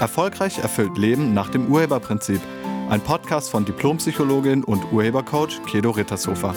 Erfolgreich erfüllt Leben nach dem Urheberprinzip. Ein Podcast von Diplompsychologin und Urhebercoach Kedo Rittershofer.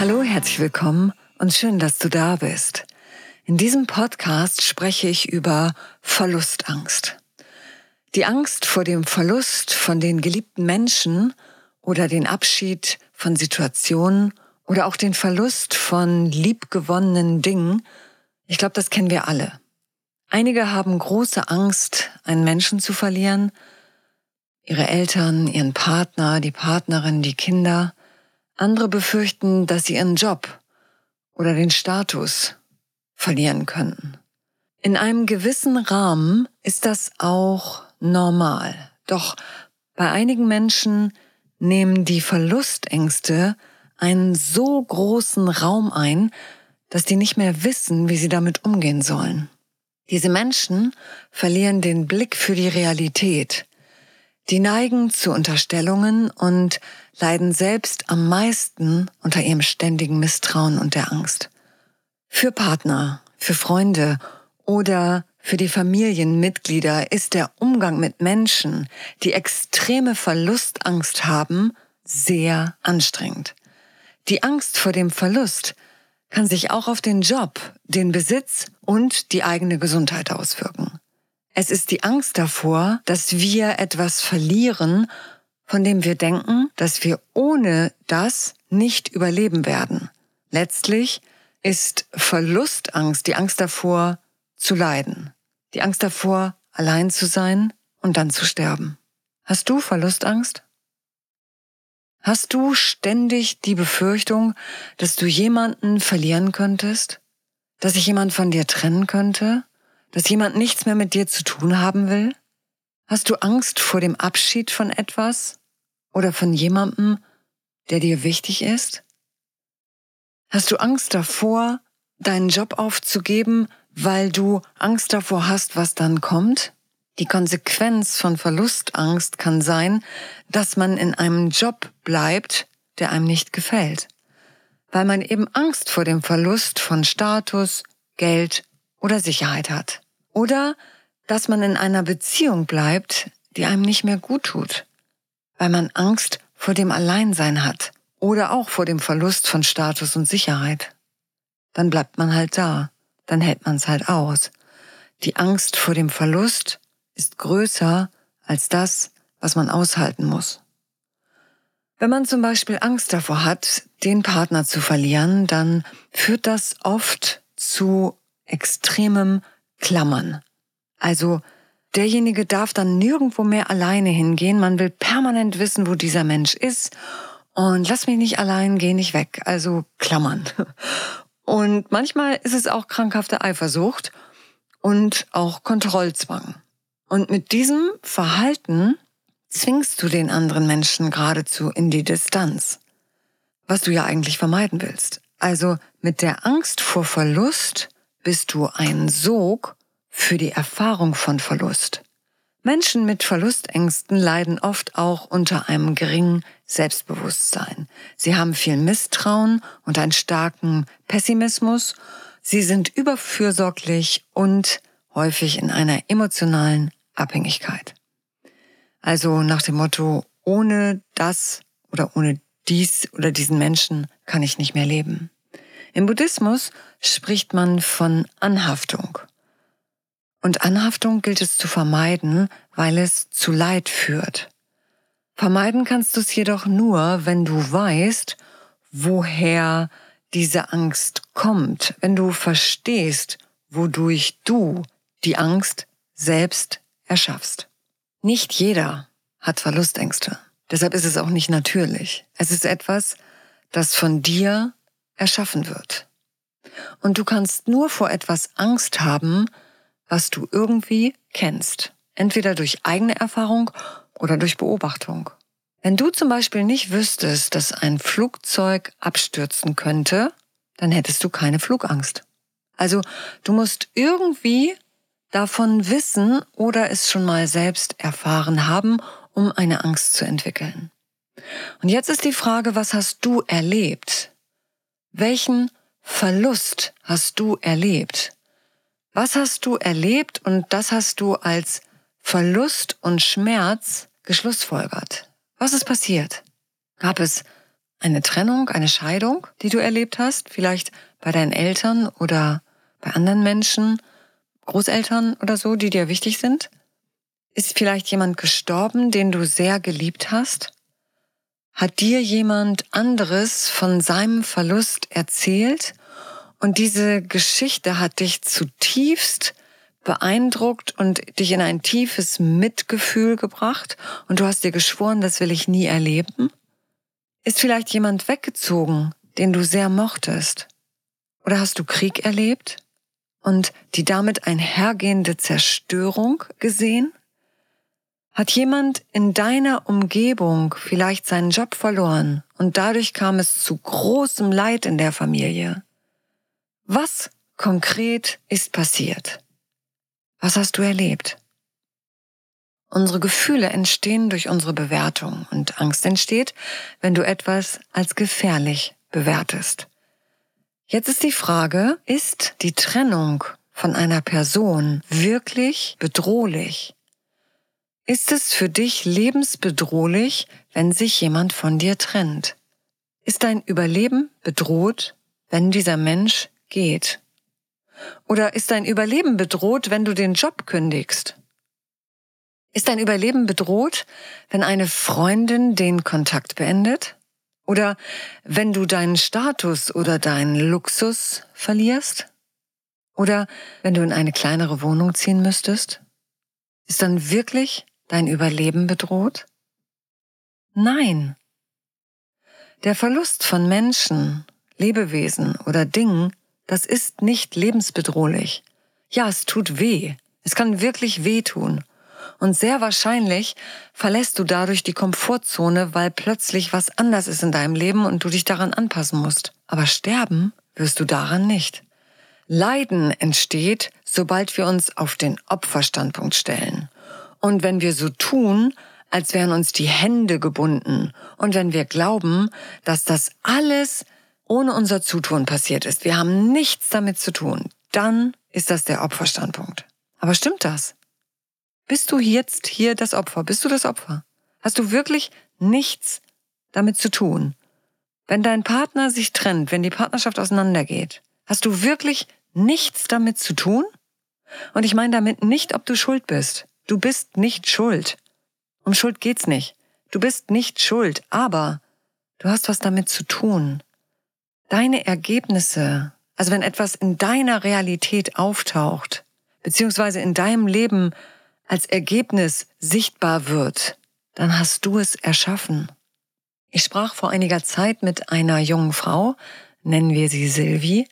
Hallo, herzlich willkommen und schön, dass du da bist. In diesem Podcast spreche ich über Verlustangst. Die Angst vor dem Verlust von den geliebten Menschen oder den Abschied von Situationen oder auch den Verlust von liebgewonnenen Dingen, ich glaube, das kennen wir alle. Einige haben große Angst, einen Menschen zu verlieren, ihre Eltern, ihren Partner, die Partnerin, die Kinder. Andere befürchten, dass sie ihren Job oder den Status verlieren könnten. In einem gewissen Rahmen ist das auch normal. Doch bei einigen Menschen nehmen die Verlustängste einen so großen Raum ein, dass die nicht mehr wissen, wie sie damit umgehen sollen. Diese Menschen verlieren den Blick für die Realität. Die neigen zu Unterstellungen und leiden selbst am meisten unter ihrem ständigen Misstrauen und der Angst. Für Partner, für Freunde oder für die Familienmitglieder ist der Umgang mit Menschen, die extreme Verlustangst haben, sehr anstrengend. Die Angst vor dem Verlust kann sich auch auf den Job, den Besitz und die eigene Gesundheit auswirken. Es ist die Angst davor, dass wir etwas verlieren, von dem wir denken, dass wir ohne das nicht überleben werden. Letztlich ist Verlustangst die Angst davor, zu leiden. Die Angst davor, allein zu sein und dann zu sterben. Hast du Verlustangst? Hast du ständig die Befürchtung, dass du jemanden verlieren könntest? Dass sich jemand von dir trennen könnte? Dass jemand nichts mehr mit dir zu tun haben will? Hast du Angst vor dem Abschied von etwas oder von jemandem, der dir wichtig ist? Hast du Angst davor, deinen Job aufzugeben, weil du Angst davor hast, was dann kommt? Die Konsequenz von Verlustangst kann sein, dass man in einem Job bleibt, der einem nicht gefällt, weil man eben Angst vor dem Verlust von Status, Geld oder Sicherheit hat. Oder dass man in einer Beziehung bleibt, die einem nicht mehr gut tut, weil man Angst vor dem Alleinsein hat oder auch vor dem Verlust von Status und Sicherheit. Dann bleibt man halt da, dann hält man es halt aus. Die Angst vor dem Verlust ist größer als das, was man aushalten muss. Wenn man zum Beispiel Angst davor hat, den Partner zu verlieren, dann führt das oft zu extremem Klammern. Also derjenige darf dann nirgendwo mehr alleine hingehen. Man will permanent wissen, wo dieser Mensch ist. Und lass mich nicht allein, geh nicht weg. Also klammern. Und manchmal ist es auch krankhafte Eifersucht und auch Kontrollzwang. Und mit diesem Verhalten zwingst du den anderen Menschen geradezu in die Distanz, was du ja eigentlich vermeiden willst. Also mit der Angst vor Verlust bist du ein Sog für die Erfahrung von Verlust. Menschen mit Verlustängsten leiden oft auch unter einem geringen Selbstbewusstsein. Sie haben viel Misstrauen und einen starken Pessimismus. Sie sind überfürsorglich und häufig in einer emotionalen Abhängigkeit. Also nach dem Motto, ohne das oder ohne dies oder diesen Menschen kann ich nicht mehr leben. Im Buddhismus spricht man von Anhaftung. Und Anhaftung gilt es zu vermeiden, weil es zu Leid führt. Vermeiden kannst du es jedoch nur, wenn du weißt, woher diese Angst kommt, wenn du verstehst, wodurch du die Angst selbst erschaffst. Nicht jeder hat Verlustängste. Deshalb ist es auch nicht natürlich. Es ist etwas, das von dir erschaffen wird. Und du kannst nur vor etwas Angst haben, was du irgendwie kennst. Entweder durch eigene Erfahrung oder durch Beobachtung. Wenn du zum Beispiel nicht wüsstest, dass ein Flugzeug abstürzen könnte, dann hättest du keine Flugangst. Also du musst irgendwie davon wissen oder es schon mal selbst erfahren haben, um eine Angst zu entwickeln. Und jetzt ist die Frage, was hast du erlebt? Welchen Verlust hast du erlebt? Was hast du erlebt und das hast du als Verlust und Schmerz geschlussfolgert? Was ist passiert? Gab es eine Trennung, eine Scheidung, die du erlebt hast? Vielleicht bei deinen Eltern oder bei anderen Menschen, Großeltern oder so, die dir wichtig sind? Ist vielleicht jemand gestorben, den du sehr geliebt hast? Hat dir jemand anderes von seinem Verlust erzählt und diese Geschichte hat dich zutiefst beeindruckt und dich in ein tiefes Mitgefühl gebracht und du hast dir geschworen, das will ich nie erleben? Ist vielleicht jemand weggezogen, den du sehr mochtest? Oder hast du Krieg erlebt und die damit einhergehende Zerstörung gesehen? Hat jemand in deiner Umgebung vielleicht seinen Job verloren und dadurch kam es zu großem Leid in der Familie? Was konkret ist passiert? Was hast du erlebt? Unsere Gefühle entstehen durch unsere Bewertung und Angst entsteht, wenn du etwas als gefährlich bewertest. Jetzt ist die Frage, ist die Trennung von einer Person wirklich bedrohlich? Ist es für dich lebensbedrohlich, wenn sich jemand von dir trennt? Ist dein Überleben bedroht, wenn dieser Mensch geht? Oder ist dein Überleben bedroht, wenn du den Job kündigst? Ist dein Überleben bedroht, wenn eine Freundin den Kontakt beendet? Oder wenn du deinen Status oder deinen Luxus verlierst? Oder wenn du in eine kleinere Wohnung ziehen müsstest? Ist dann wirklich dein Überleben bedroht? Nein. Der Verlust von Menschen, Lebewesen oder Dingen das ist nicht lebensbedrohlich. Ja, es tut weh. Es kann wirklich wehtun. Und sehr wahrscheinlich verlässt du dadurch die Komfortzone, weil plötzlich was anders ist in deinem Leben und du dich daran anpassen musst. Aber sterben wirst du daran nicht. Leiden entsteht, sobald wir uns auf den Opferstandpunkt stellen. Und wenn wir so tun, als wären uns die Hände gebunden und wenn wir glauben, dass das alles ohne unser Zutun passiert ist, wir haben nichts damit zu tun, dann ist das der Opferstandpunkt. Aber stimmt das? Bist du jetzt hier das Opfer? Bist du das Opfer? Hast du wirklich nichts damit zu tun? Wenn dein Partner sich trennt, wenn die Partnerschaft auseinandergeht, hast du wirklich nichts damit zu tun? Und ich meine damit nicht, ob du schuld bist. Du bist nicht schuld. Um Schuld geht's nicht. Du bist nicht schuld, aber du hast was damit zu tun deine Ergebnisse, also wenn etwas in deiner Realität auftaucht, beziehungsweise in deinem Leben als Ergebnis sichtbar wird, dann hast du es erschaffen. Ich sprach vor einiger Zeit mit einer jungen Frau, nennen wir sie Sylvie,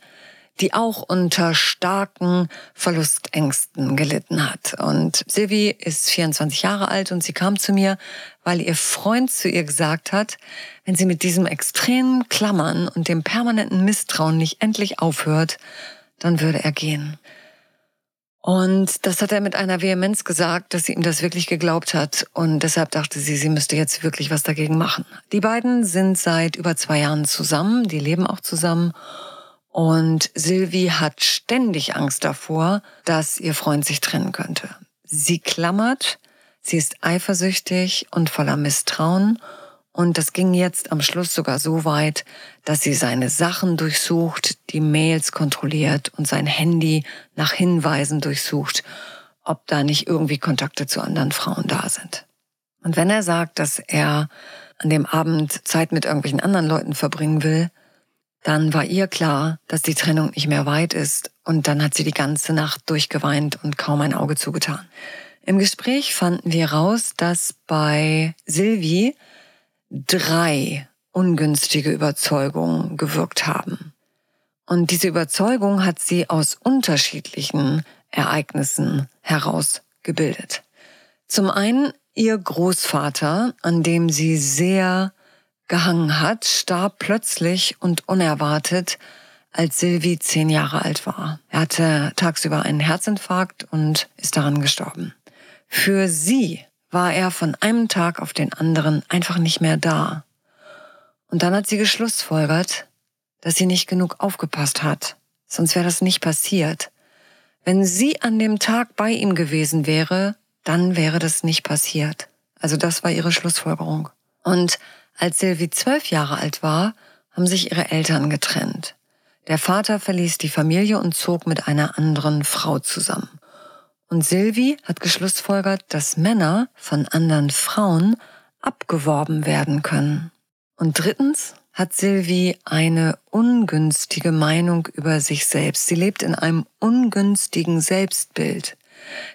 die auch unter starken Verlustängsten gelitten hat. Und Sylvie ist 24 Jahre alt und sie kam zu mir, weil ihr Freund zu ihr gesagt hat, wenn sie mit diesem extremen Klammern und dem permanenten Misstrauen nicht endlich aufhört, dann würde er gehen. Und das hat er mit einer Vehemenz gesagt, dass sie ihm das wirklich geglaubt hat. Und deshalb dachte sie, sie müsste jetzt wirklich was dagegen machen. Die beiden sind seit über zwei Jahren zusammen, die leben auch zusammen. Und Sylvie hat ständig Angst davor, dass ihr Freund sich trennen könnte. Sie klammert, sie ist eifersüchtig und voller Misstrauen. Und das ging jetzt am Schluss sogar so weit, dass sie seine Sachen durchsucht, die Mails kontrolliert und sein Handy nach Hinweisen durchsucht, ob da nicht irgendwie Kontakte zu anderen Frauen da sind. Und wenn er sagt, dass er an dem Abend Zeit mit irgendwelchen anderen Leuten verbringen will, dann war ihr klar, dass die Trennung nicht mehr weit ist und dann hat sie die ganze Nacht durchgeweint und kaum ein Auge zugetan. Im Gespräch fanden wir raus, dass bei Sylvie drei ungünstige Überzeugungen gewirkt haben. Und diese Überzeugung hat sie aus unterschiedlichen Ereignissen herausgebildet. Zum einen ihr Großvater, an dem sie sehr gehangen hat, starb plötzlich und unerwartet, als Sylvie zehn Jahre alt war. Er hatte tagsüber einen Herzinfarkt und ist daran gestorben. Für sie war er von einem Tag auf den anderen einfach nicht mehr da. Und dann hat sie geschlussfolgert, dass sie nicht genug aufgepasst hat. Sonst wäre das nicht passiert. Wenn sie an dem Tag bei ihm gewesen wäre, dann wäre das nicht passiert. Also das war ihre Schlussfolgerung. Und als Sylvie zwölf Jahre alt war, haben sich ihre Eltern getrennt. Der Vater verließ die Familie und zog mit einer anderen Frau zusammen. Und Sylvie hat geschlussfolgert, dass Männer von anderen Frauen abgeworben werden können. Und drittens hat Sylvie eine ungünstige Meinung über sich selbst. Sie lebt in einem ungünstigen Selbstbild.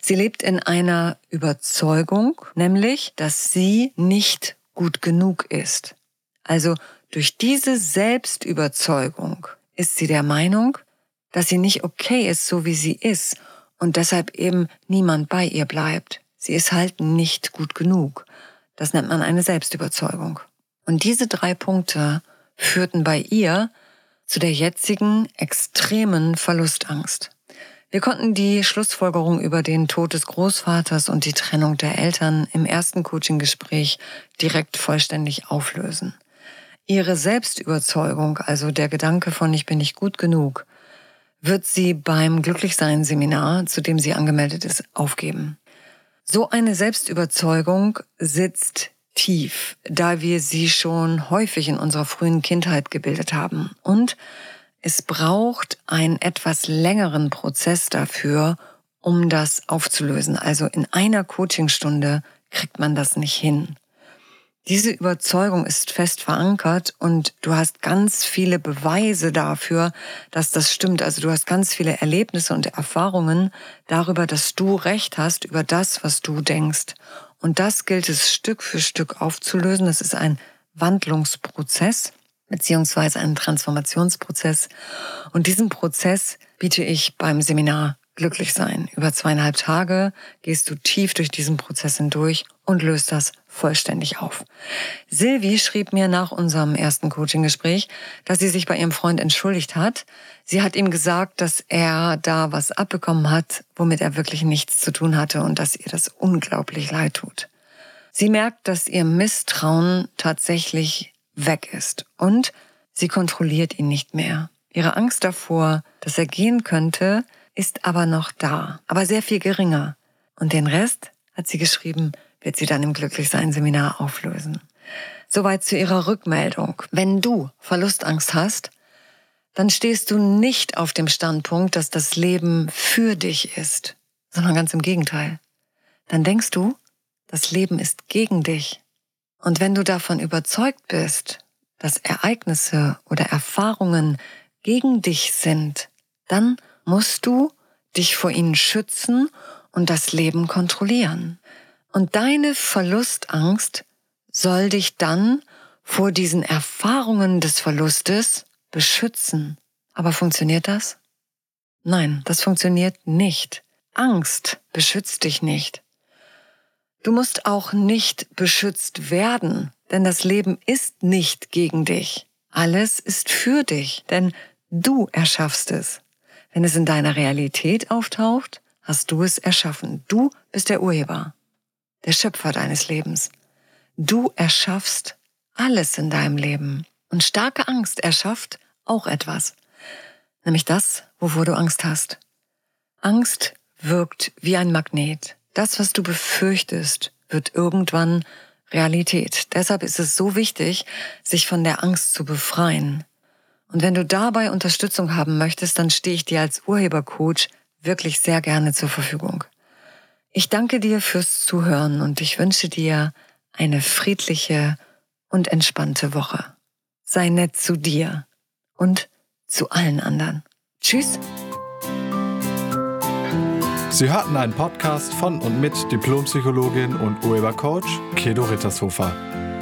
Sie lebt in einer Überzeugung, nämlich, dass sie nicht gut genug ist. Also durch diese Selbstüberzeugung ist sie der Meinung, dass sie nicht okay ist, so wie sie ist und deshalb eben niemand bei ihr bleibt. Sie ist halt nicht gut genug. Das nennt man eine Selbstüberzeugung. Und diese drei Punkte führten bei ihr zu der jetzigen extremen Verlustangst. Wir konnten die Schlussfolgerung über den Tod des Großvaters und die Trennung der Eltern im ersten Coaching-Gespräch direkt vollständig auflösen. Ihre Selbstüberzeugung, also der Gedanke von ich bin nicht gut genug, wird sie beim Glücklichsein-Seminar, zu dem sie angemeldet ist, aufgeben. So eine Selbstüberzeugung sitzt tief, da wir sie schon häufig in unserer frühen Kindheit gebildet haben. Und es braucht einen etwas längeren Prozess dafür, um das aufzulösen. Also in einer Coachingstunde kriegt man das nicht hin. Diese Überzeugung ist fest verankert und du hast ganz viele Beweise dafür, dass das stimmt. Also du hast ganz viele Erlebnisse und Erfahrungen darüber, dass du recht hast über das, was du denkst. Und das gilt es Stück für Stück aufzulösen. Das ist ein Wandlungsprozess beziehungsweise ein Transformationsprozess. Und diesen Prozess biete ich beim Seminar glücklich sein. Über zweieinhalb Tage gehst du tief durch diesen Prozess hindurch und löst das vollständig auf. Silvi schrieb mir nach unserem ersten Coaching-Gespräch, dass sie sich bei ihrem Freund entschuldigt hat. Sie hat ihm gesagt, dass er da was abbekommen hat, womit er wirklich nichts zu tun hatte und dass ihr das unglaublich leid tut. Sie merkt, dass ihr Misstrauen tatsächlich weg ist und sie kontrolliert ihn nicht mehr. Ihre Angst davor, dass er gehen könnte, ist aber noch da, aber sehr viel geringer. Und den Rest, hat sie geschrieben, wird sie dann im Glücklichsein-Seminar auflösen. Soweit zu ihrer Rückmeldung. Wenn du Verlustangst hast, dann stehst du nicht auf dem Standpunkt, dass das Leben für dich ist, sondern ganz im Gegenteil. Dann denkst du, das Leben ist gegen dich. Und wenn du davon überzeugt bist, dass Ereignisse oder Erfahrungen gegen dich sind, dann musst du dich vor ihnen schützen und das Leben kontrollieren. Und deine Verlustangst soll dich dann vor diesen Erfahrungen des Verlustes beschützen. Aber funktioniert das? Nein, das funktioniert nicht. Angst beschützt dich nicht. Du musst auch nicht beschützt werden, denn das Leben ist nicht gegen dich. Alles ist für dich, denn du erschaffst es. Wenn es in deiner Realität auftaucht, hast du es erschaffen. Du bist der Urheber, der Schöpfer deines Lebens. Du erschaffst alles in deinem Leben. Und starke Angst erschafft auch etwas. Nämlich das, wovor du Angst hast. Angst wirkt wie ein Magnet. Das, was du befürchtest, wird irgendwann Realität. Deshalb ist es so wichtig, sich von der Angst zu befreien. Und wenn du dabei Unterstützung haben möchtest, dann stehe ich dir als Urhebercoach wirklich sehr gerne zur Verfügung. Ich danke dir fürs Zuhören und ich wünsche dir eine friedliche und entspannte Woche. Sei nett zu dir und zu allen anderen. Tschüss. Sie hörten einen Podcast von und mit Diplompsychologin und Urhebercoach Kedo Rittershofer.